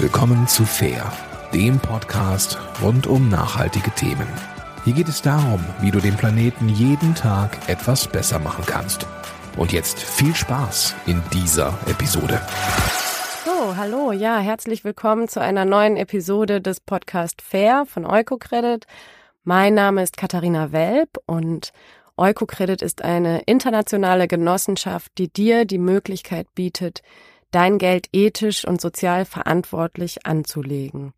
Willkommen zu Fair, dem Podcast rund um nachhaltige Themen. Hier geht es darum, wie du den Planeten jeden Tag etwas besser machen kannst. Und jetzt viel Spaß in dieser Episode. So, hallo, ja, herzlich willkommen zu einer neuen Episode des Podcast Fair von Eukocredit. Mein Name ist Katharina Welp und Eukocredit ist eine internationale Genossenschaft, die dir die Möglichkeit bietet, dein Geld ethisch und sozial verantwortlich anzulegen.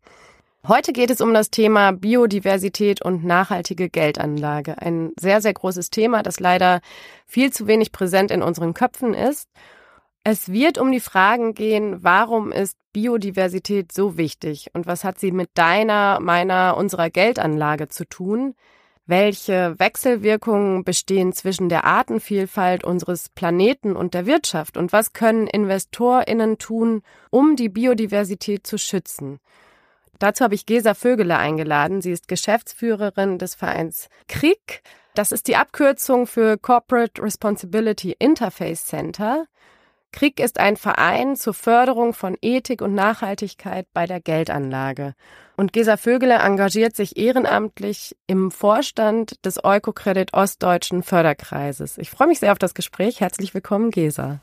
Heute geht es um das Thema Biodiversität und nachhaltige Geldanlage. Ein sehr, sehr großes Thema, das leider viel zu wenig präsent in unseren Köpfen ist. Es wird um die Fragen gehen, warum ist Biodiversität so wichtig und was hat sie mit deiner, meiner, unserer Geldanlage zu tun? Welche Wechselwirkungen bestehen zwischen der Artenvielfalt unseres Planeten und der Wirtschaft? Und was können Investorinnen tun, um die Biodiversität zu schützen? Dazu habe ich Gesa Vögele eingeladen. Sie ist Geschäftsführerin des Vereins KRIG. Das ist die Abkürzung für Corporate Responsibility Interface Center. KRIG ist ein Verein zur Förderung von Ethik und Nachhaltigkeit bei der Geldanlage. Und Gesa Vögele engagiert sich ehrenamtlich im Vorstand des Eukocredit Ostdeutschen Förderkreises. Ich freue mich sehr auf das Gespräch. Herzlich willkommen, Gesa.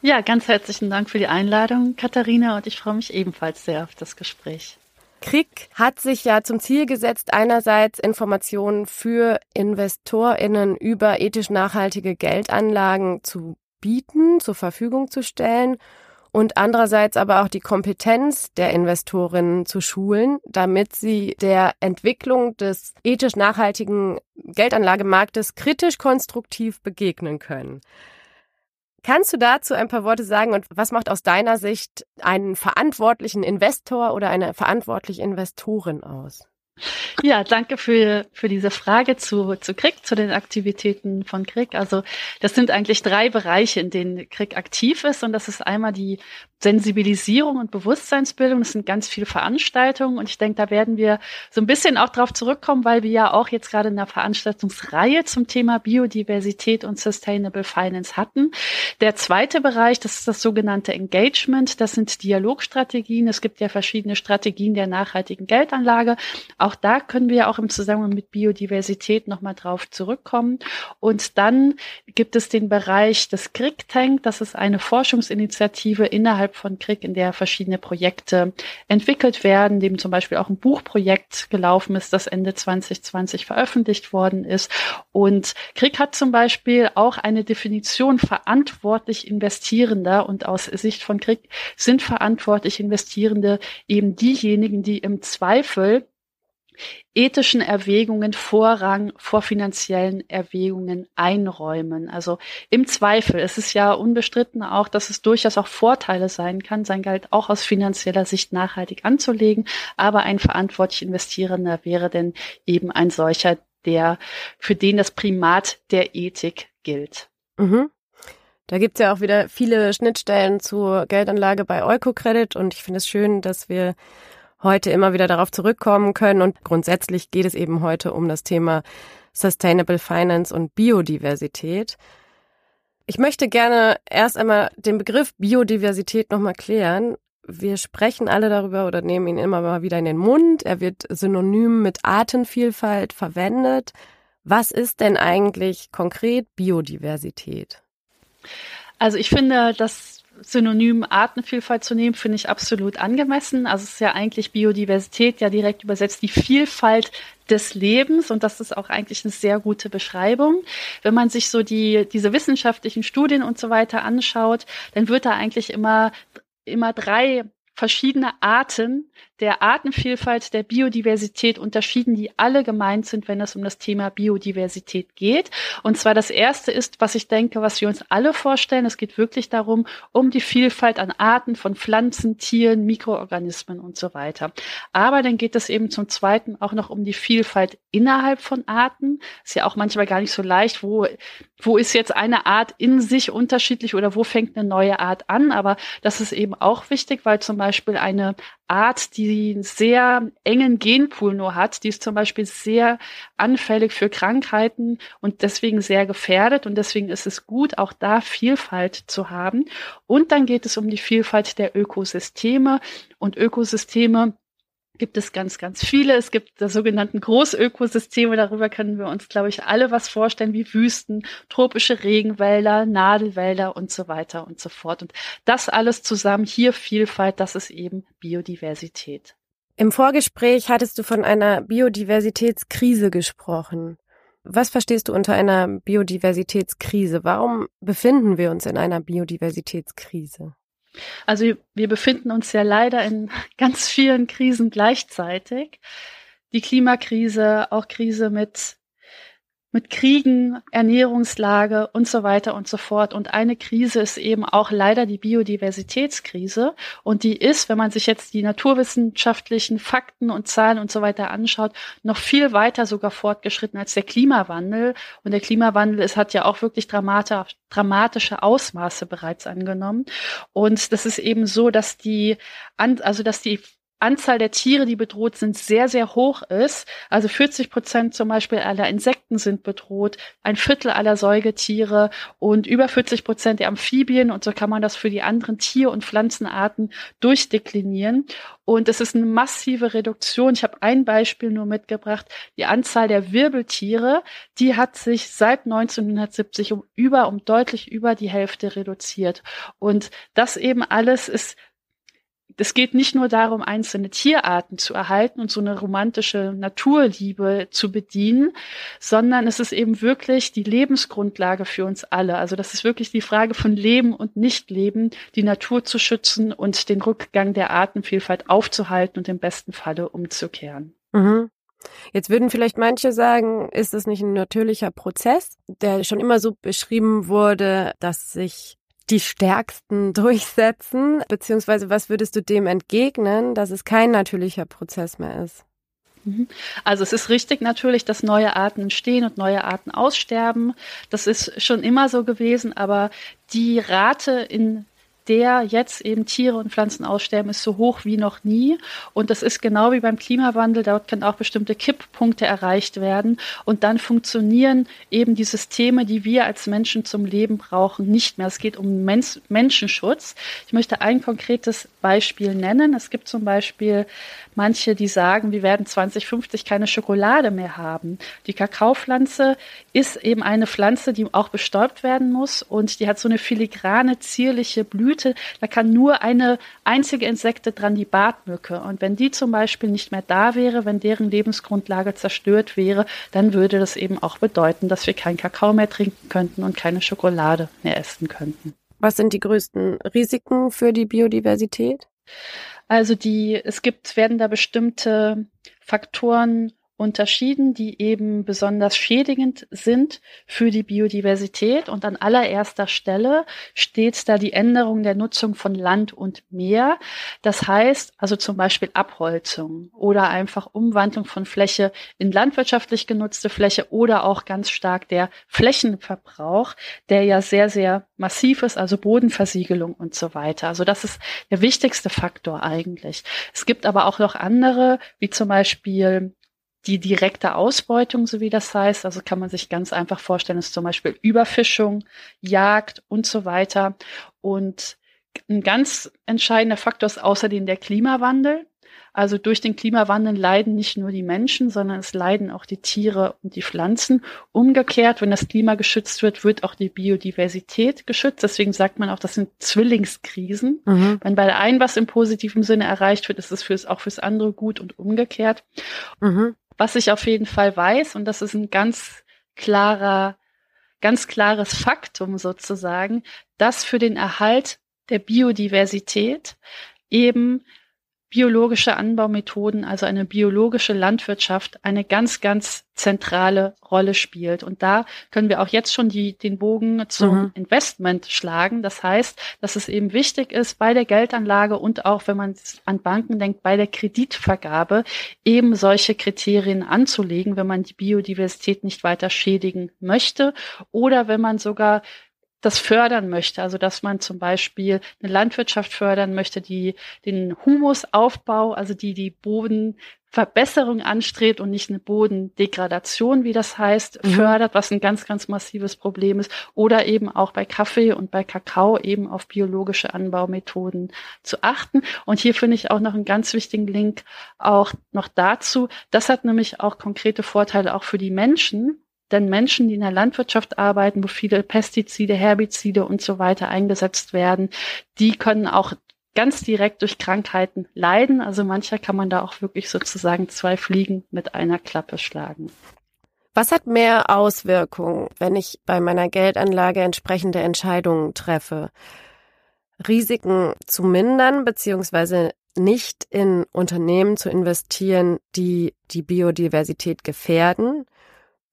Ja, ganz herzlichen Dank für die Einladung, Katharina, und ich freue mich ebenfalls sehr auf das Gespräch. Krieg hat sich ja zum Ziel gesetzt, einerseits Informationen für InvestorInnen über ethisch nachhaltige Geldanlagen zu bieten, zur Verfügung zu stellen und andererseits aber auch die Kompetenz der Investorinnen zu schulen, damit sie der Entwicklung des ethisch nachhaltigen Geldanlagemarktes kritisch konstruktiv begegnen können. Kannst du dazu ein paar Worte sagen und was macht aus deiner Sicht einen verantwortlichen Investor oder eine verantwortliche Investorin aus? Ja, danke für, für diese Frage zu, zu Krieg, zu den Aktivitäten von Krieg. Also das sind eigentlich drei Bereiche, in denen Krieg aktiv ist. Und das ist einmal die Sensibilisierung und Bewusstseinsbildung. Das sind ganz viele Veranstaltungen. Und ich denke, da werden wir so ein bisschen auch drauf zurückkommen, weil wir ja auch jetzt gerade in der Veranstaltungsreihe zum Thema Biodiversität und Sustainable Finance hatten. Der zweite Bereich, das ist das sogenannte Engagement. Das sind Dialogstrategien. Es gibt ja verschiedene Strategien der nachhaltigen Geldanlage. Auch da können wir auch im Zusammenhang mit Biodiversität nochmal drauf zurückkommen. Und dann gibt es den Bereich des Krieg Tank. Das ist eine Forschungsinitiative innerhalb von Krieg, in der verschiedene Projekte entwickelt werden, dem zum Beispiel auch ein Buchprojekt gelaufen ist, das Ende 2020 veröffentlicht worden ist. Und Krieg hat zum Beispiel auch eine Definition verantwortlich Investierender und aus Sicht von Krieg sind verantwortlich Investierende eben diejenigen, die im Zweifel ethischen Erwägungen Vorrang vor finanziellen Erwägungen einräumen. Also im Zweifel, es ist ja unbestritten auch, dass es durchaus auch Vorteile sein kann, sein Geld auch aus finanzieller Sicht nachhaltig anzulegen, aber ein verantwortlich Investierender wäre denn eben ein solcher, der, für den das Primat der Ethik gilt. Mhm. Da gibt's ja auch wieder viele Schnittstellen zur Geldanlage bei Eukocredit und ich finde es schön, dass wir heute immer wieder darauf zurückkommen können. Und grundsätzlich geht es eben heute um das Thema Sustainable Finance und Biodiversität. Ich möchte gerne erst einmal den Begriff Biodiversität nochmal klären. Wir sprechen alle darüber oder nehmen ihn immer mal wieder in den Mund. Er wird synonym mit Artenvielfalt verwendet. Was ist denn eigentlich konkret Biodiversität? Also ich finde, dass Synonym Artenvielfalt zu nehmen, finde ich absolut angemessen. Also es ist ja eigentlich Biodiversität, ja direkt übersetzt die Vielfalt des Lebens und das ist auch eigentlich eine sehr gute Beschreibung. Wenn man sich so die, diese wissenschaftlichen Studien und so weiter anschaut, dann wird da eigentlich immer, immer drei verschiedene Arten der Artenvielfalt, der Biodiversität unterschieden, die alle gemeint sind, wenn es um das Thema Biodiversität geht. Und zwar das erste ist, was ich denke, was wir uns alle vorstellen. Es geht wirklich darum, um die Vielfalt an Arten von Pflanzen, Tieren, Mikroorganismen und so weiter. Aber dann geht es eben zum zweiten auch noch um die Vielfalt innerhalb von Arten. Ist ja auch manchmal gar nicht so leicht, wo, wo ist jetzt eine Art in sich unterschiedlich oder wo fängt eine neue Art an. Aber das ist eben auch wichtig, weil zum Beispiel eine Art, die einen sehr engen Genpool nur hat. Die ist zum Beispiel sehr anfällig für Krankheiten und deswegen sehr gefährdet. Und deswegen ist es gut, auch da Vielfalt zu haben. Und dann geht es um die Vielfalt der Ökosysteme. Und Ökosysteme gibt es ganz, ganz viele. Es gibt das sogenannten Großökosysteme. Darüber können wir uns, glaube ich, alle was vorstellen, wie Wüsten, tropische Regenwälder, Nadelwälder und so weiter und so fort. Und das alles zusammen, hier Vielfalt, das ist eben Biodiversität. Im Vorgespräch hattest du von einer Biodiversitätskrise gesprochen. Was verstehst du unter einer Biodiversitätskrise? Warum befinden wir uns in einer Biodiversitätskrise? Also wir befinden uns ja leider in ganz vielen Krisen gleichzeitig. Die Klimakrise, auch Krise mit mit Kriegen, Ernährungslage und so weiter und so fort. Und eine Krise ist eben auch leider die Biodiversitätskrise. Und die ist, wenn man sich jetzt die naturwissenschaftlichen Fakten und Zahlen und so weiter anschaut, noch viel weiter sogar fortgeschritten als der Klimawandel. Und der Klimawandel ist, hat ja auch wirklich dramatisch, dramatische Ausmaße bereits angenommen. Und das ist eben so, dass die, also dass die Anzahl der Tiere, die bedroht sind, sehr, sehr hoch ist. Also 40 Prozent zum Beispiel aller Insekten sind bedroht, ein Viertel aller Säugetiere und über 40 Prozent der Amphibien. Und so kann man das für die anderen Tier- und Pflanzenarten durchdeklinieren. Und es ist eine massive Reduktion. Ich habe ein Beispiel nur mitgebracht. Die Anzahl der Wirbeltiere, die hat sich seit 1970 um über, um deutlich über die Hälfte reduziert. Und das eben alles ist es geht nicht nur darum, einzelne Tierarten zu erhalten und so eine romantische Naturliebe zu bedienen, sondern es ist eben wirklich die Lebensgrundlage für uns alle. Also das ist wirklich die Frage von Leben und Nichtleben, die Natur zu schützen und den Rückgang der Artenvielfalt aufzuhalten und im besten Falle umzukehren. Mhm. Jetzt würden vielleicht manche sagen, ist das nicht ein natürlicher Prozess, der schon immer so beschrieben wurde, dass sich die Stärksten durchsetzen? Beziehungsweise was würdest du dem entgegnen, dass es kein natürlicher Prozess mehr ist? Mhm. Also es ist richtig natürlich, dass neue Arten entstehen und neue Arten aussterben. Das ist schon immer so gewesen, aber die Rate, in der jetzt eben Tiere und Pflanzen aussterben, ist so hoch wie noch nie. Und das ist genau wie beim Klimawandel. Dort können auch bestimmte Kipppunkte erreicht werden. Und dann funktionieren eben die Systeme, die wir als Menschen zum Leben brauchen, nicht mehr. Es geht um Mensch Menschenschutz. Ich möchte ein konkretes Beispiel nennen. Es gibt zum Beispiel manche, die sagen, wir werden 2050 keine Schokolade mehr haben. Die Kakaopflanze ist eben eine Pflanze, die auch bestäubt werden muss und die hat so eine filigrane, zierliche Blüte. Da kann nur eine einzige Insekte dran, die Bartmücke. Und wenn die zum Beispiel nicht mehr da wäre, wenn deren Lebensgrundlage zerstört wäre, dann würde das eben auch bedeuten, dass wir keinen Kakao mehr trinken könnten und keine Schokolade mehr essen könnten. Was sind die größten Risiken für die Biodiversität? Also die, es gibt, werden da bestimmte Faktoren unterschieden, die eben besonders schädigend sind für die Biodiversität. Und an allererster Stelle steht da die Änderung der Nutzung von Land und Meer. Das heißt also zum Beispiel Abholzung oder einfach Umwandlung von Fläche in landwirtschaftlich genutzte Fläche oder auch ganz stark der Flächenverbrauch, der ja sehr, sehr massiv ist, also Bodenversiegelung und so weiter. Also das ist der wichtigste Faktor eigentlich. Es gibt aber auch noch andere, wie zum Beispiel die direkte Ausbeutung, so wie das heißt, also kann man sich ganz einfach vorstellen, ist zum Beispiel Überfischung, Jagd und so weiter. Und ein ganz entscheidender Faktor ist außerdem der Klimawandel. Also durch den Klimawandel leiden nicht nur die Menschen, sondern es leiden auch die Tiere und die Pflanzen. Umgekehrt, wenn das Klima geschützt wird, wird auch die Biodiversität geschützt. Deswegen sagt man auch, das sind Zwillingskrisen. Mhm. Wenn bei der einen was im positiven Sinne erreicht wird, ist es fürs, auch fürs andere gut und umgekehrt. Mhm. Was ich auf jeden Fall weiß, und das ist ein ganz klarer, ganz klares Faktum sozusagen, dass für den Erhalt der Biodiversität eben biologische Anbaumethoden, also eine biologische Landwirtschaft, eine ganz, ganz zentrale Rolle spielt. Und da können wir auch jetzt schon die, den Bogen zum mhm. Investment schlagen. Das heißt, dass es eben wichtig ist, bei der Geldanlage und auch, wenn man an Banken denkt, bei der Kreditvergabe eben solche Kriterien anzulegen, wenn man die Biodiversität nicht weiter schädigen möchte oder wenn man sogar das fördern möchte, also dass man zum Beispiel eine Landwirtschaft fördern möchte, die den Humusaufbau, also die die Bodenverbesserung anstrebt und nicht eine Bodendegradation, wie das heißt, mhm. fördert, was ein ganz, ganz massives Problem ist, oder eben auch bei Kaffee und bei Kakao eben auf biologische Anbaumethoden zu achten. Und hier finde ich auch noch einen ganz wichtigen Link auch noch dazu. Das hat nämlich auch konkrete Vorteile auch für die Menschen, denn Menschen, die in der Landwirtschaft arbeiten, wo viele Pestizide, Herbizide und so weiter eingesetzt werden, die können auch ganz direkt durch Krankheiten leiden. Also mancher kann man da auch wirklich sozusagen zwei Fliegen mit einer Klappe schlagen. Was hat mehr Auswirkungen, wenn ich bei meiner Geldanlage entsprechende Entscheidungen treffe? Risiken zu mindern beziehungsweise nicht in Unternehmen zu investieren, die die Biodiversität gefährden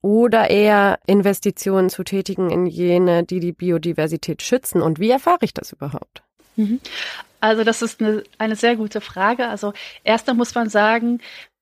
oder eher Investitionen zu tätigen in jene, die die Biodiversität schützen? Und wie erfahre ich das überhaupt? Mhm. Also das ist eine, eine sehr gute Frage. Also erster muss man sagen,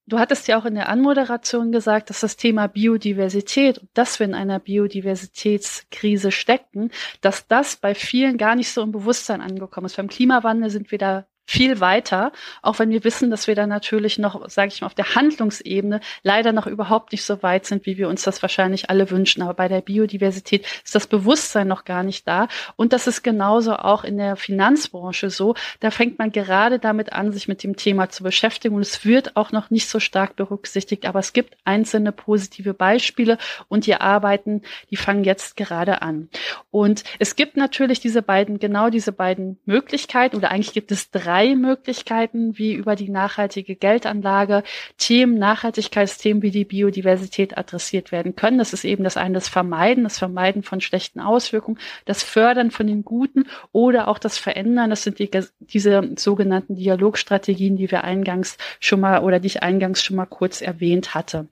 Du hattest ja auch in der Anmoderation gesagt, dass das Thema Biodiversität, dass wir in einer Biodiversitätskrise stecken, dass das bei vielen gar nicht so im Bewusstsein angekommen ist. Beim Klimawandel sind wir da viel weiter, auch wenn wir wissen, dass wir da natürlich noch, sage ich mal, auf der Handlungsebene leider noch überhaupt nicht so weit sind, wie wir uns das wahrscheinlich alle wünschen. Aber bei der Biodiversität ist das Bewusstsein noch gar nicht da. Und das ist genauso auch in der Finanzbranche so. Da fängt man gerade damit an, sich mit dem Thema zu beschäftigen. Und es wird auch noch nicht so stark berücksichtigt. Aber es gibt einzelne positive Beispiele und die Arbeiten, die fangen jetzt gerade an. Und es gibt natürlich diese beiden, genau diese beiden Möglichkeiten oder eigentlich gibt es drei drei Möglichkeiten, wie über die nachhaltige Geldanlage Themen, Nachhaltigkeitsthemen wie die Biodiversität adressiert werden können. Das ist eben das eine, das Vermeiden, das Vermeiden von schlechten Auswirkungen, das Fördern von den Guten oder auch das Verändern. Das sind die, diese sogenannten Dialogstrategien, die wir eingangs schon mal oder die ich eingangs schon mal kurz erwähnt hatte.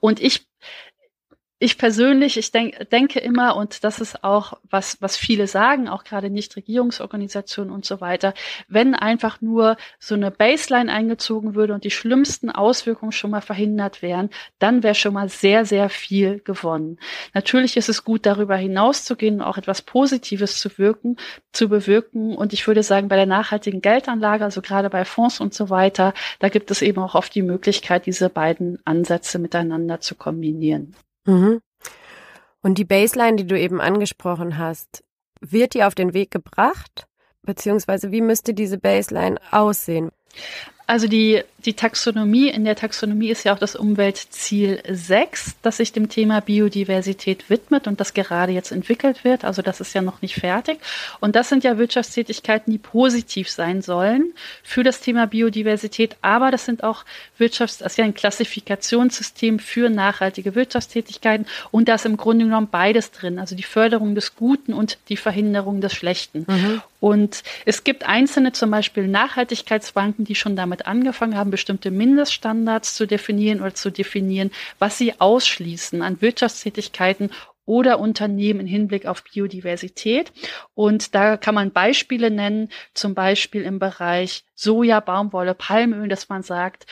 Und ich ich persönlich, ich denk, denke immer, und das ist auch, was, was viele sagen, auch gerade Nichtregierungsorganisationen und so weiter, wenn einfach nur so eine Baseline eingezogen würde und die schlimmsten Auswirkungen schon mal verhindert wären, dann wäre schon mal sehr, sehr viel gewonnen. Natürlich ist es gut, darüber hinauszugehen und auch etwas Positives zu wirken, zu bewirken. Und ich würde sagen, bei der nachhaltigen Geldanlage, also gerade bei Fonds und so weiter, da gibt es eben auch oft die Möglichkeit, diese beiden Ansätze miteinander zu kombinieren. Mhm. Und die Baseline, die du eben angesprochen hast, wird die auf den Weg gebracht? Beziehungsweise wie müsste diese Baseline aussehen? Also die, die Taxonomie, in der Taxonomie ist ja auch das Umweltziel 6, das sich dem Thema Biodiversität widmet und das gerade jetzt entwickelt wird. Also das ist ja noch nicht fertig. Und das sind ja Wirtschaftstätigkeiten, die positiv sein sollen für das Thema Biodiversität. Aber das sind auch Wirtschafts-, das ist ja ein Klassifikationssystem für nachhaltige Wirtschaftstätigkeiten. Und da ist im Grunde genommen beides drin. Also die Förderung des Guten und die Verhinderung des Schlechten. Mhm. Und es gibt einzelne, zum Beispiel Nachhaltigkeitsbanken, die schon damit angefangen haben, bestimmte Mindeststandards zu definieren oder zu definieren, was sie ausschließen an Wirtschaftstätigkeiten oder Unternehmen im Hinblick auf Biodiversität. Und da kann man Beispiele nennen, zum Beispiel im Bereich Soja, Baumwolle, Palmöl, dass man sagt,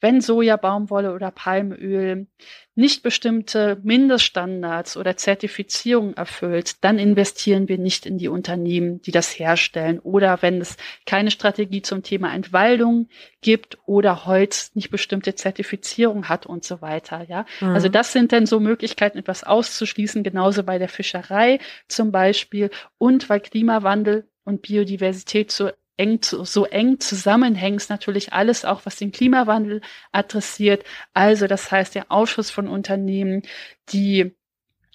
wenn Soja, Baumwolle oder Palmöl nicht bestimmte Mindeststandards oder Zertifizierungen erfüllt, dann investieren wir nicht in die Unternehmen, die das herstellen. Oder wenn es keine Strategie zum Thema Entwaldung gibt oder Holz nicht bestimmte Zertifizierung hat und so weiter. Ja, mhm. also das sind dann so Möglichkeiten, etwas auszuschließen. Genauso bei der Fischerei zum Beispiel und weil Klimawandel und Biodiversität so eng, so eng zusammenhängt, natürlich alles auch, was den Klimawandel adressiert. Also das heißt, der Ausschuss von Unternehmen, die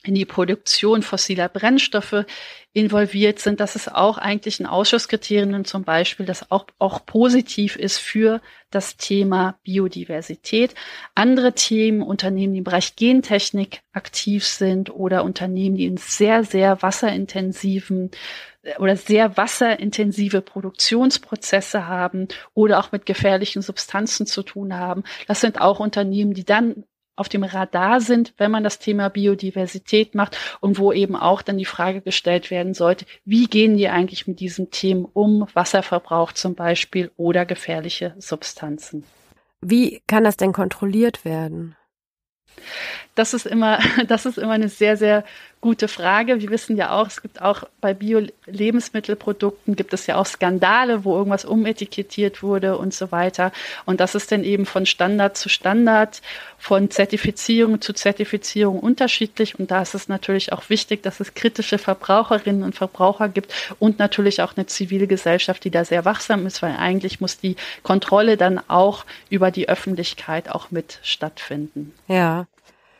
in die Produktion fossiler Brennstoffe involviert sind. Das ist auch eigentlich ein Ausschusskriterium zum Beispiel, das auch, auch positiv ist für das Thema Biodiversität. Andere Themen, Unternehmen, die im Bereich Gentechnik aktiv sind oder Unternehmen, die in sehr, sehr wasserintensiven oder sehr wasserintensive Produktionsprozesse haben oder auch mit gefährlichen Substanzen zu tun haben. Das sind auch Unternehmen, die dann auf dem Radar sind, wenn man das Thema Biodiversität macht und wo eben auch dann die Frage gestellt werden sollte, wie gehen die eigentlich mit diesen Themen um, Wasserverbrauch zum Beispiel oder gefährliche Substanzen. Wie kann das denn kontrolliert werden? Das ist immer, das ist immer eine sehr, sehr gute Frage. Wir wissen ja auch, es gibt auch bei Bio-Lebensmittelprodukten gibt es ja auch Skandale, wo irgendwas umetikettiert wurde und so weiter. Und das ist dann eben von Standard zu Standard, von Zertifizierung zu Zertifizierung unterschiedlich. Und da ist es natürlich auch wichtig, dass es kritische Verbraucherinnen und Verbraucher gibt und natürlich auch eine zivile Gesellschaft, die da sehr wachsam ist, weil eigentlich muss die Kontrolle dann auch über die Öffentlichkeit auch mit stattfinden. Ja.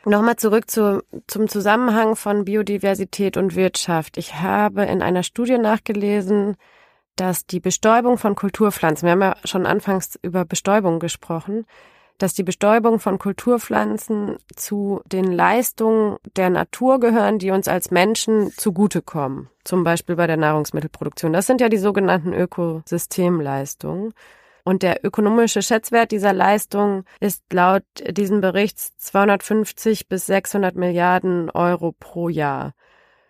Nochmal zurück zu, zum Zusammenhang von Biodiversität und Wirtschaft. Ich habe in einer Studie nachgelesen, dass die Bestäubung von Kulturpflanzen, wir haben ja schon anfangs über Bestäubung gesprochen, dass die Bestäubung von Kulturpflanzen zu den Leistungen der Natur gehören, die uns als Menschen zugutekommen. Zum Beispiel bei der Nahrungsmittelproduktion. Das sind ja die sogenannten Ökosystemleistungen. Und der ökonomische Schätzwert dieser Leistung ist laut diesem Berichts 250 bis 600 Milliarden Euro pro Jahr.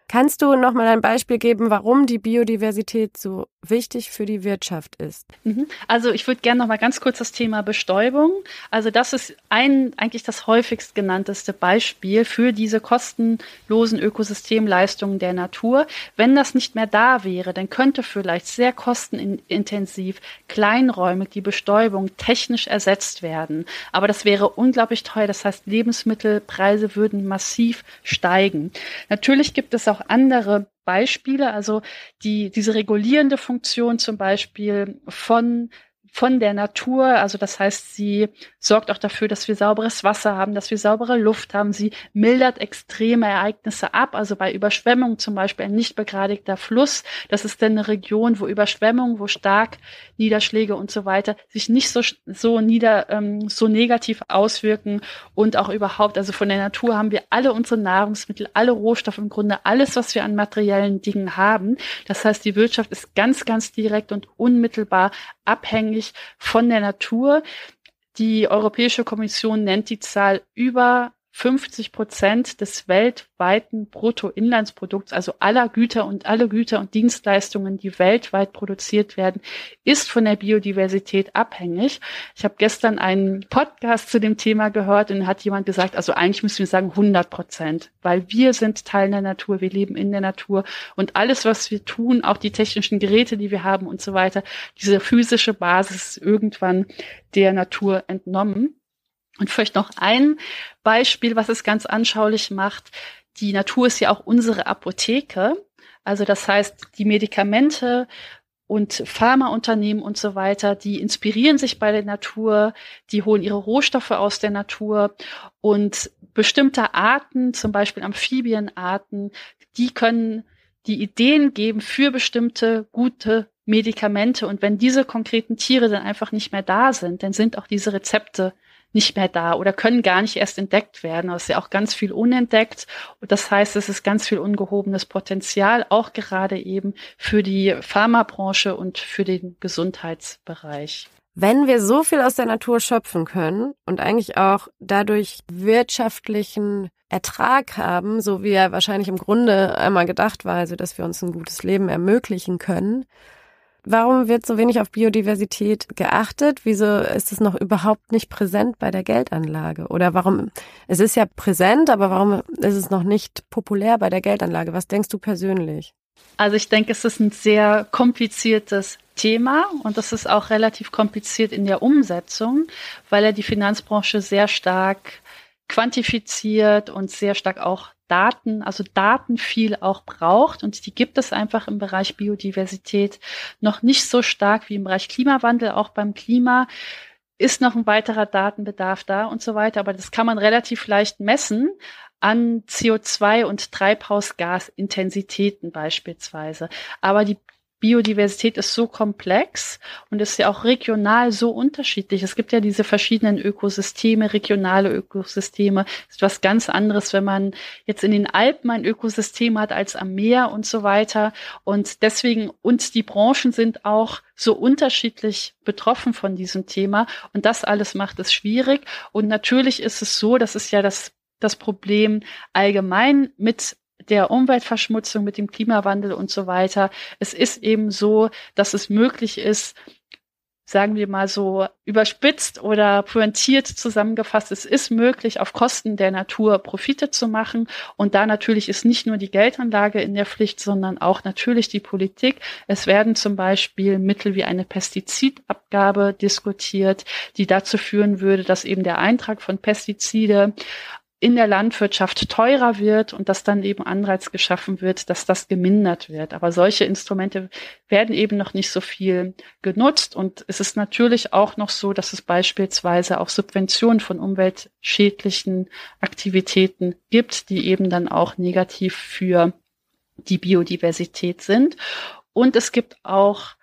Kannst du noch mal ein Beispiel geben, warum die Biodiversität so wichtig für die Wirtschaft ist? Mhm. Also ich würde gerne noch mal ganz kurz das Thema Bestäubung. Also das ist ein eigentlich das häufigst genannteste Beispiel für diese kostenlosen Ökosystemleistungen der Natur. Wenn das nicht mehr da wäre, dann könnte vielleicht sehr kostenintensiv kleinräumig die Bestäubung technisch ersetzt werden. Aber das wäre unglaublich teuer. Das heißt, Lebensmittelpreise würden massiv steigen. Natürlich gibt es auch auch andere Beispiele, also die, diese regulierende Funktion zum Beispiel von von der Natur. Also das heißt, sie sorgt auch dafür, dass wir sauberes Wasser haben, dass wir saubere Luft haben. Sie mildert extreme Ereignisse ab. Also bei Überschwemmungen zum Beispiel ein nicht begradigter Fluss. Das ist dann eine Region, wo Überschwemmungen, wo stark Niederschläge und so weiter sich nicht so, so nieder, ähm, so negativ auswirken und auch überhaupt. Also von der Natur haben wir alle unsere Nahrungsmittel, alle Rohstoffe im Grunde, alles, was wir an materiellen Dingen haben. Das heißt, die Wirtschaft ist ganz, ganz direkt und unmittelbar abhängig von der Natur. Die Europäische Kommission nennt die Zahl über 50 Prozent des weltweiten Bruttoinlandsprodukts, also aller Güter und alle Güter und Dienstleistungen, die weltweit produziert werden, ist von der Biodiversität abhängig. Ich habe gestern einen Podcast zu dem Thema gehört und hat jemand gesagt, also eigentlich müssen wir sagen 100 Prozent, weil wir sind Teil der Natur, wir leben in der Natur und alles, was wir tun, auch die technischen Geräte, die wir haben und so weiter, diese physische Basis irgendwann der Natur entnommen. Und vielleicht noch ein Beispiel, was es ganz anschaulich macht. Die Natur ist ja auch unsere Apotheke. Also das heißt, die Medikamente und Pharmaunternehmen und so weiter, die inspirieren sich bei der Natur, die holen ihre Rohstoffe aus der Natur und bestimmte Arten, zum Beispiel Amphibienarten, die können die Ideen geben für bestimmte gute Medikamente. Und wenn diese konkreten Tiere dann einfach nicht mehr da sind, dann sind auch diese Rezepte nicht mehr da oder können gar nicht erst entdeckt werden. Es ist ja auch ganz viel unentdeckt. Und das heißt, es ist ganz viel ungehobenes Potenzial, auch gerade eben für die Pharmabranche und für den Gesundheitsbereich. Wenn wir so viel aus der Natur schöpfen können und eigentlich auch dadurch wirtschaftlichen Ertrag haben, so wie er wahrscheinlich im Grunde einmal gedacht war, also dass wir uns ein gutes Leben ermöglichen können, Warum wird so wenig auf Biodiversität geachtet? Wieso ist es noch überhaupt nicht präsent bei der Geldanlage? Oder warum, es ist ja präsent, aber warum ist es noch nicht populär bei der Geldanlage? Was denkst du persönlich? Also ich denke, es ist ein sehr kompliziertes Thema und das ist auch relativ kompliziert in der Umsetzung, weil er die Finanzbranche sehr stark quantifiziert und sehr stark auch Daten, also Daten viel auch braucht und die gibt es einfach im Bereich Biodiversität noch nicht so stark wie im Bereich Klimawandel. Auch beim Klima ist noch ein weiterer Datenbedarf da und so weiter, aber das kann man relativ leicht messen an CO2 und Treibhausgasintensitäten beispielsweise. Aber die Biodiversität ist so komplex und ist ja auch regional so unterschiedlich. Es gibt ja diese verschiedenen Ökosysteme, regionale Ökosysteme. Das ist was ganz anderes, wenn man jetzt in den Alpen ein Ökosystem hat als am Meer und so weiter. Und deswegen, und die Branchen sind auch so unterschiedlich betroffen von diesem Thema. Und das alles macht es schwierig. Und natürlich ist es so, das ist ja das das Problem allgemein mit der Umweltverschmutzung, mit dem Klimawandel und so weiter. Es ist eben so, dass es möglich ist, sagen wir mal so überspitzt oder pointiert zusammengefasst, es ist möglich, auf Kosten der Natur Profite zu machen. Und da natürlich ist nicht nur die Geldanlage in der Pflicht, sondern auch natürlich die Politik. Es werden zum Beispiel Mittel wie eine Pestizidabgabe diskutiert, die dazu führen würde, dass eben der Eintrag von Pestizide in der Landwirtschaft teurer wird und dass dann eben Anreiz geschaffen wird, dass das gemindert wird. Aber solche Instrumente werden eben noch nicht so viel genutzt und es ist natürlich auch noch so, dass es beispielsweise auch Subventionen von umweltschädlichen Aktivitäten gibt, die eben dann auch negativ für die Biodiversität sind. Und es gibt auch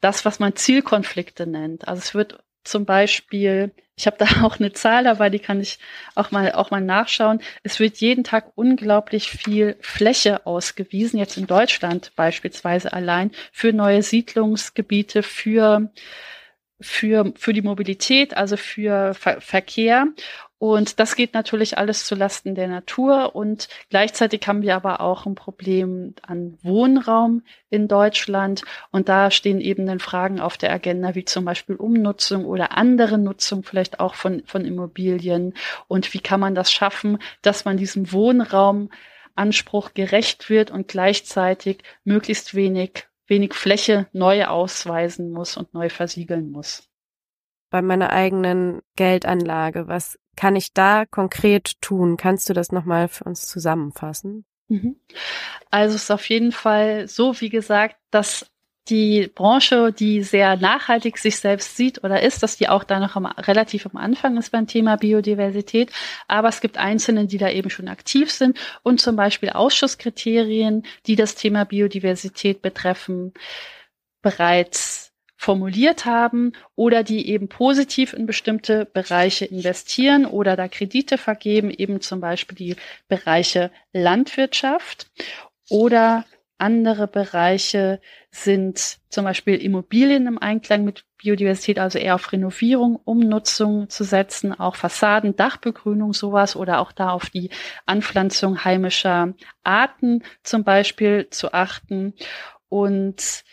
das, was man Zielkonflikte nennt. Also es wird zum Beispiel, ich habe da auch eine Zahl dabei, die kann ich auch mal auch mal nachschauen. Es wird jeden Tag unglaublich viel Fläche ausgewiesen, jetzt in Deutschland beispielsweise allein für neue Siedlungsgebiete, für für, für die Mobilität, also für Ver Verkehr. Und das geht natürlich alles zulasten der Natur. Und gleichzeitig haben wir aber auch ein Problem an Wohnraum in Deutschland. Und da stehen eben dann Fragen auf der Agenda, wie zum Beispiel Umnutzung oder andere Nutzung vielleicht auch von, von Immobilien. Und wie kann man das schaffen, dass man diesem Wohnraumanspruch gerecht wird und gleichzeitig möglichst wenig wenig Fläche neu ausweisen muss und neu versiegeln muss. Bei meiner eigenen Geldanlage, was kann ich da konkret tun? Kannst du das nochmal für uns zusammenfassen? Mhm. Also es ist auf jeden Fall so, wie gesagt, dass die Branche, die sehr nachhaltig sich selbst sieht oder ist, dass die auch da noch am, relativ am Anfang ist beim Thema Biodiversität. Aber es gibt Einzelne, die da eben schon aktiv sind und zum Beispiel Ausschusskriterien, die das Thema Biodiversität betreffen, bereits formuliert haben oder die eben positiv in bestimmte Bereiche investieren oder da Kredite vergeben, eben zum Beispiel die Bereiche Landwirtschaft oder andere Bereiche sind zum Beispiel Immobilien im Einklang mit Biodiversität, also eher auf Renovierung, Umnutzung zu setzen, auch Fassaden, Dachbegrünung, sowas oder auch da auf die Anpflanzung heimischer Arten zum Beispiel zu achten. Und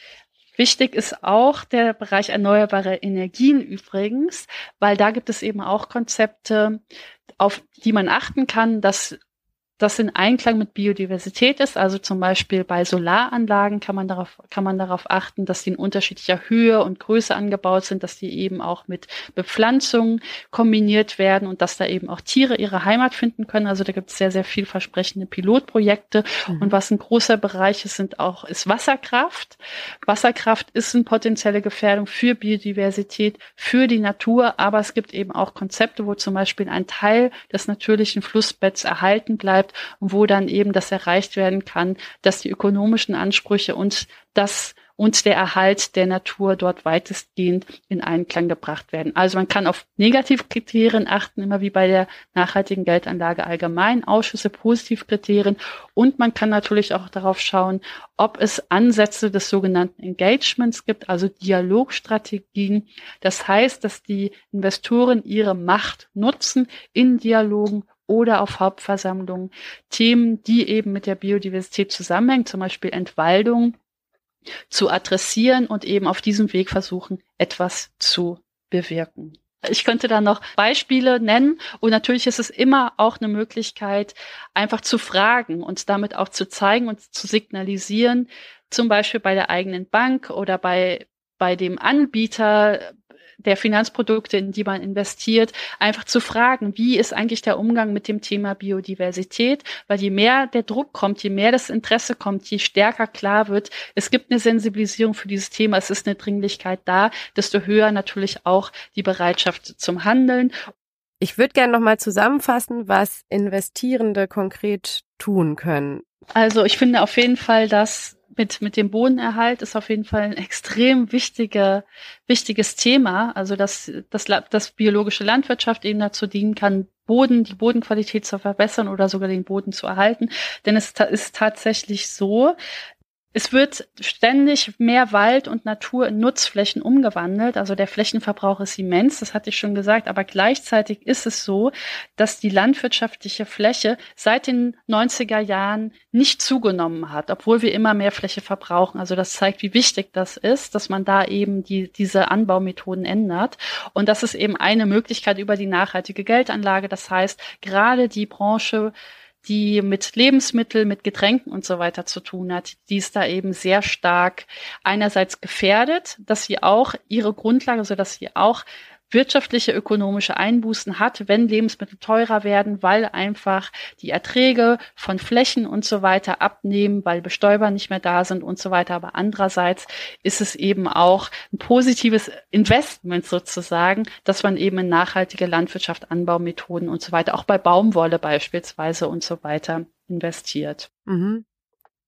Wichtig ist auch der Bereich erneuerbare Energien übrigens, weil da gibt es eben auch Konzepte, auf die man achten kann, dass das in Einklang mit Biodiversität ist. Also zum Beispiel bei Solaranlagen kann man darauf, kann man darauf achten, dass die in unterschiedlicher Höhe und Größe angebaut sind, dass die eben auch mit Bepflanzung kombiniert werden und dass da eben auch Tiere ihre Heimat finden können. Also da gibt es sehr, sehr vielversprechende Pilotprojekte. Mhm. Und was ein großer Bereich ist, sind auch, ist Wasserkraft. Wasserkraft ist eine potenzielle Gefährdung für Biodiversität, für die Natur, aber es gibt eben auch Konzepte, wo zum Beispiel ein Teil des natürlichen Flussbetts erhalten bleibt und wo dann eben das erreicht werden kann, dass die ökonomischen Ansprüche und das und der Erhalt der Natur dort weitestgehend in Einklang gebracht werden. Also man kann auf Negativkriterien achten, immer wie bei der nachhaltigen Geldanlage allgemein, Ausschüsse, Positivkriterien und man kann natürlich auch darauf schauen, ob es Ansätze des sogenannten Engagements gibt, also Dialogstrategien. Das heißt, dass die Investoren ihre Macht nutzen in Dialogen oder auf Hauptversammlungen Themen, die eben mit der Biodiversität zusammenhängen, zum Beispiel Entwaldung, zu adressieren und eben auf diesem Weg versuchen, etwas zu bewirken. Ich könnte da noch Beispiele nennen und natürlich ist es immer auch eine Möglichkeit, einfach zu fragen und damit auch zu zeigen und zu signalisieren, zum Beispiel bei der eigenen Bank oder bei bei dem Anbieter der Finanzprodukte, in die man investiert, einfach zu fragen, wie ist eigentlich der Umgang mit dem Thema Biodiversität? Weil je mehr der Druck kommt, je mehr das Interesse kommt, je stärker klar wird, es gibt eine Sensibilisierung für dieses Thema, es ist eine Dringlichkeit da, desto höher natürlich auch die Bereitschaft zum Handeln. Ich würde gerne nochmal zusammenfassen, was Investierende konkret tun können. Also ich finde auf jeden Fall, dass mit, mit dem Bodenerhalt ist auf jeden Fall ein extrem wichtiger, wichtiges Thema. Also, dass, dass, dass biologische Landwirtschaft eben dazu dienen kann, Boden, die Bodenqualität zu verbessern oder sogar den Boden zu erhalten. Denn es ist tatsächlich so, es wird ständig mehr Wald und Natur in Nutzflächen umgewandelt. Also der Flächenverbrauch ist immens, das hatte ich schon gesagt. Aber gleichzeitig ist es so, dass die landwirtschaftliche Fläche seit den 90er Jahren nicht zugenommen hat, obwohl wir immer mehr Fläche verbrauchen. Also das zeigt, wie wichtig das ist, dass man da eben die, diese Anbaumethoden ändert. Und das ist eben eine Möglichkeit über die nachhaltige Geldanlage. Das heißt, gerade die Branche, die mit Lebensmitteln, mit Getränken und so weiter zu tun hat, die ist da eben sehr stark einerseits gefährdet, dass sie auch ihre Grundlage, so dass sie auch wirtschaftliche, ökonomische Einbußen hat, wenn Lebensmittel teurer werden, weil einfach die Erträge von Flächen und so weiter abnehmen, weil Bestäuber nicht mehr da sind und so weiter. Aber andererseits ist es eben auch ein positives Investment sozusagen, dass man eben in nachhaltige Landwirtschaft, Anbaumethoden und so weiter, auch bei Baumwolle beispielsweise und so weiter investiert. Mhm.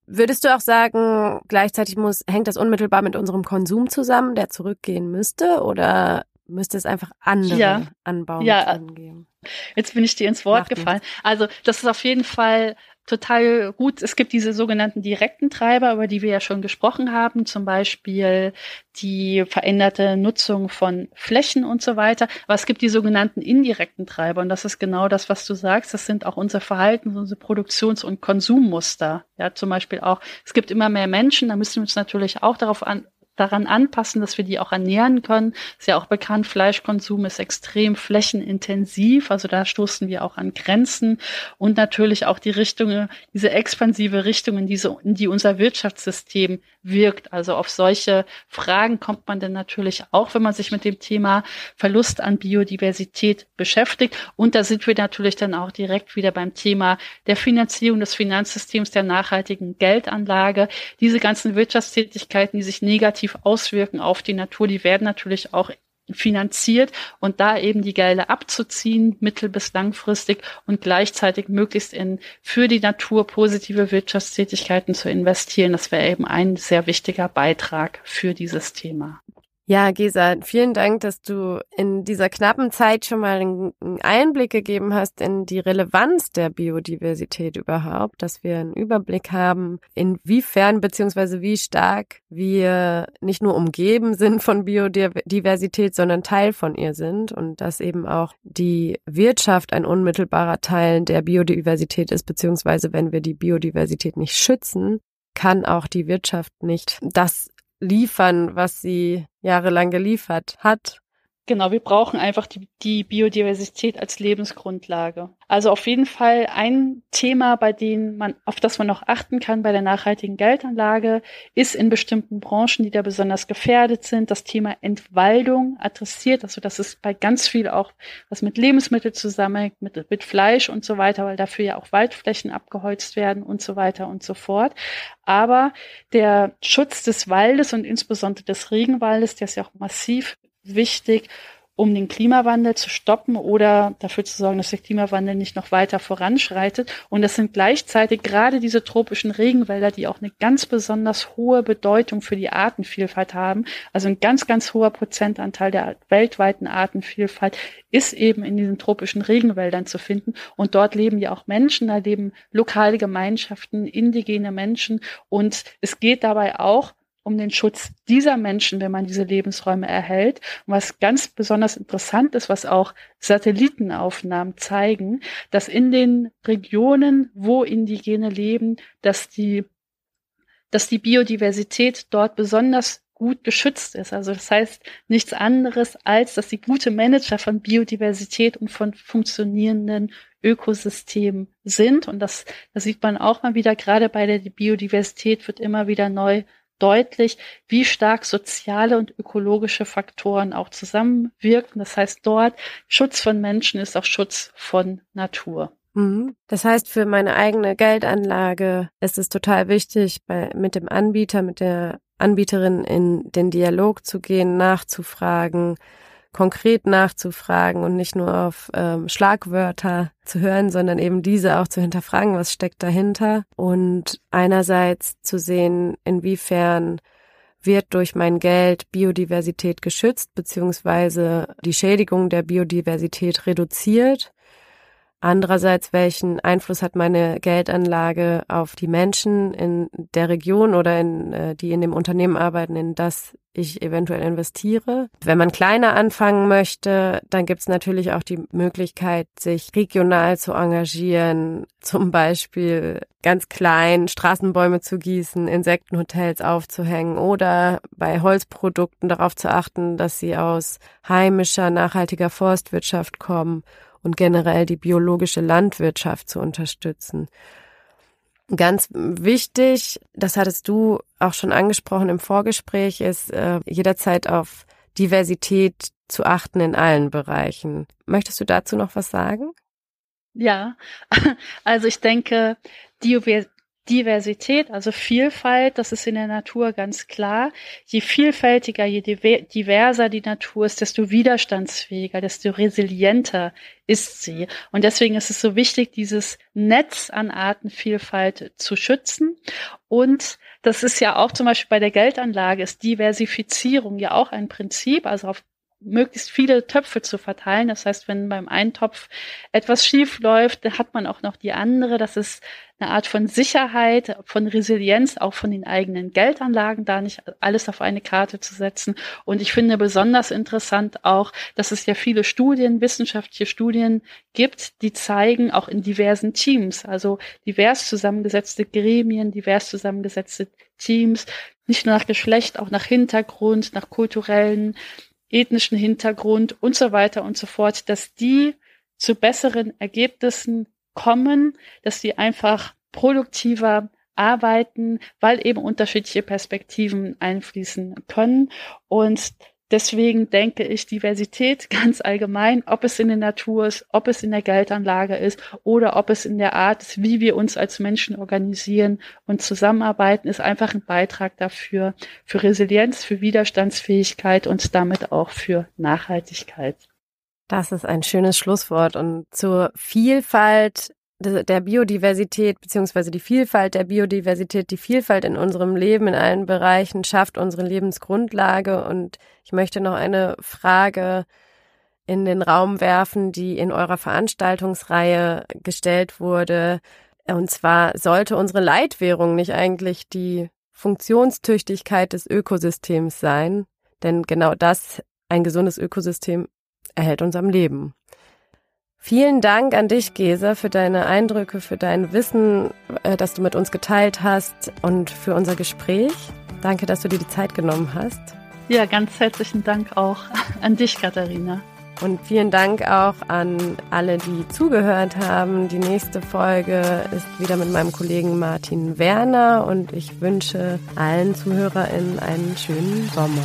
Würdest du auch sagen, gleichzeitig muss, hängt das unmittelbar mit unserem Konsum zusammen, der zurückgehen müsste? Oder müsste es einfach andere ja. Anbauen ja. geben. Jetzt bin ich dir ins Wort Macht gefallen. Nichts. Also das ist auf jeden Fall total gut. Es gibt diese sogenannten direkten Treiber, über die wir ja schon gesprochen haben, zum Beispiel die veränderte Nutzung von Flächen und so weiter. Aber es gibt die sogenannten indirekten Treiber und das ist genau das, was du sagst. Das sind auch unser Verhalten, unsere Produktions- und Konsummuster. Ja, zum Beispiel auch, es gibt immer mehr Menschen, da müssen wir uns natürlich auch darauf an, daran anpassen, dass wir die auch ernähren können. Ist ja auch bekannt, Fleischkonsum ist extrem flächenintensiv, also da stoßen wir auch an Grenzen und natürlich auch die Richtung, diese expansive Richtung, in, diese, in die unser Wirtschaftssystem wirkt. Also auf solche Fragen kommt man dann natürlich auch, wenn man sich mit dem Thema Verlust an Biodiversität beschäftigt. Und da sind wir natürlich dann auch direkt wieder beim Thema der Finanzierung des Finanzsystems, der nachhaltigen Geldanlage. Diese ganzen Wirtschaftstätigkeiten, die sich negativ auswirken auf die Natur, die werden natürlich auch finanziert und da eben die Gelder abzuziehen, mittel- bis langfristig und gleichzeitig möglichst in für die Natur positive Wirtschaftstätigkeiten zu investieren. Das wäre eben ein sehr wichtiger Beitrag für dieses Thema. Ja, Gesa, vielen Dank, dass du in dieser knappen Zeit schon mal einen Einblick gegeben hast in die Relevanz der Biodiversität überhaupt, dass wir einen Überblick haben, inwiefern beziehungsweise wie stark wir nicht nur umgeben sind von Biodiversität, sondern Teil von ihr sind und dass eben auch die Wirtschaft ein unmittelbarer Teil der Biodiversität ist, beziehungsweise wenn wir die Biodiversität nicht schützen, kann auch die Wirtschaft nicht das liefern, was sie jahrelang geliefert hat. Genau, wir brauchen einfach die, die Biodiversität als Lebensgrundlage. Also auf jeden Fall ein Thema, bei dem man, auf das man noch achten kann bei der nachhaltigen Geldanlage, ist in bestimmten Branchen, die da besonders gefährdet sind, das Thema Entwaldung adressiert. Also das ist bei ganz viel auch was mit Lebensmitteln zusammenhängt, mit, mit Fleisch und so weiter, weil dafür ja auch Waldflächen abgeholzt werden und so weiter und so fort. Aber der Schutz des Waldes und insbesondere des Regenwaldes, der ist ja auch massiv wichtig, um den Klimawandel zu stoppen oder dafür zu sorgen, dass der Klimawandel nicht noch weiter voranschreitet. Und das sind gleichzeitig gerade diese tropischen Regenwälder, die auch eine ganz besonders hohe Bedeutung für die Artenvielfalt haben. Also ein ganz, ganz hoher Prozentanteil der weltweiten Artenvielfalt ist eben in diesen tropischen Regenwäldern zu finden. Und dort leben ja auch Menschen, da leben lokale Gemeinschaften, indigene Menschen. Und es geht dabei auch um den Schutz dieser Menschen, wenn man diese Lebensräume erhält. Und was ganz besonders interessant ist, was auch Satellitenaufnahmen zeigen, dass in den Regionen, wo Indigene leben, dass die, dass die Biodiversität dort besonders gut geschützt ist. Also das heißt nichts anderes, als dass sie gute Manager von Biodiversität und von funktionierenden Ökosystemen sind. Und das, das sieht man auch mal wieder, gerade bei der Biodiversität wird immer wieder neu deutlich, wie stark soziale und ökologische Faktoren auch zusammenwirken. Das heißt, dort Schutz von Menschen ist auch Schutz von Natur. Mhm. Das heißt, für meine eigene Geldanlage ist es total wichtig, bei, mit dem Anbieter, mit der Anbieterin in den Dialog zu gehen, nachzufragen, konkret nachzufragen und nicht nur auf ähm, Schlagwörter zu hören, sondern eben diese auch zu hinterfragen, was steckt dahinter und einerseits zu sehen, inwiefern wird durch mein Geld Biodiversität geschützt, beziehungsweise die Schädigung der Biodiversität reduziert. Andererseits, welchen Einfluss hat meine Geldanlage auf die Menschen in der Region oder in, äh, die in dem Unternehmen arbeiten, in das ich eventuell investiere. Wenn man kleiner anfangen möchte, dann gibt es natürlich auch die Möglichkeit, sich regional zu engagieren, zum Beispiel ganz klein Straßenbäume zu gießen, Insektenhotels aufzuhängen oder bei Holzprodukten darauf zu achten, dass sie aus heimischer, nachhaltiger Forstwirtschaft kommen und generell die biologische Landwirtschaft zu unterstützen. Ganz wichtig, das hattest du auch schon angesprochen im Vorgespräch, ist äh, jederzeit auf Diversität zu achten in allen Bereichen. Möchtest du dazu noch was sagen? Ja, also ich denke, Diversität, also Vielfalt, das ist in der Natur ganz klar. Je vielfältiger, je diverser die Natur ist, desto widerstandsfähiger, desto resilienter ist sie. Und deswegen ist es so wichtig, dieses Netz an Artenvielfalt zu schützen. Und das ist ja auch zum Beispiel bei der Geldanlage, ist Diversifizierung ja auch ein Prinzip, also auf möglichst viele Töpfe zu verteilen. Das heißt, wenn beim einen Topf etwas schief läuft, dann hat man auch noch die andere. Das ist eine Art von Sicherheit, von Resilienz, auch von den eigenen Geldanlagen, da nicht alles auf eine Karte zu setzen. Und ich finde besonders interessant auch, dass es ja viele Studien, wissenschaftliche Studien gibt, die zeigen, auch in diversen Teams, also divers zusammengesetzte Gremien, divers zusammengesetzte Teams, nicht nur nach Geschlecht, auch nach Hintergrund, nach kulturellen ethnischen Hintergrund und so weiter und so fort, dass die zu besseren Ergebnissen kommen, dass sie einfach produktiver arbeiten, weil eben unterschiedliche Perspektiven einfließen können. Und deswegen denke ich, Diversität ganz allgemein, ob es in der Natur ist, ob es in der Geldanlage ist oder ob es in der Art ist, wie wir uns als Menschen organisieren und zusammenarbeiten, ist einfach ein Beitrag dafür, für Resilienz, für Widerstandsfähigkeit und damit auch für Nachhaltigkeit. Das ist ein schönes Schlusswort. Und zur Vielfalt der Biodiversität beziehungsweise die Vielfalt der Biodiversität, die Vielfalt in unserem Leben in allen Bereichen schafft unsere Lebensgrundlage. Und ich möchte noch eine Frage in den Raum werfen, die in eurer Veranstaltungsreihe gestellt wurde. Und zwar sollte unsere Leitwährung nicht eigentlich die Funktionstüchtigkeit des Ökosystems sein? Denn genau das, ein gesundes Ökosystem, erhält uns am Leben. Vielen Dank an dich, Gesa, für deine Eindrücke, für dein Wissen, äh, das du mit uns geteilt hast und für unser Gespräch. Danke, dass du dir die Zeit genommen hast. Ja, ganz herzlichen Dank auch an dich, Katharina. Und vielen Dank auch an alle, die zugehört haben. Die nächste Folge ist wieder mit meinem Kollegen Martin Werner und ich wünsche allen ZuhörerInnen einen schönen Sommer.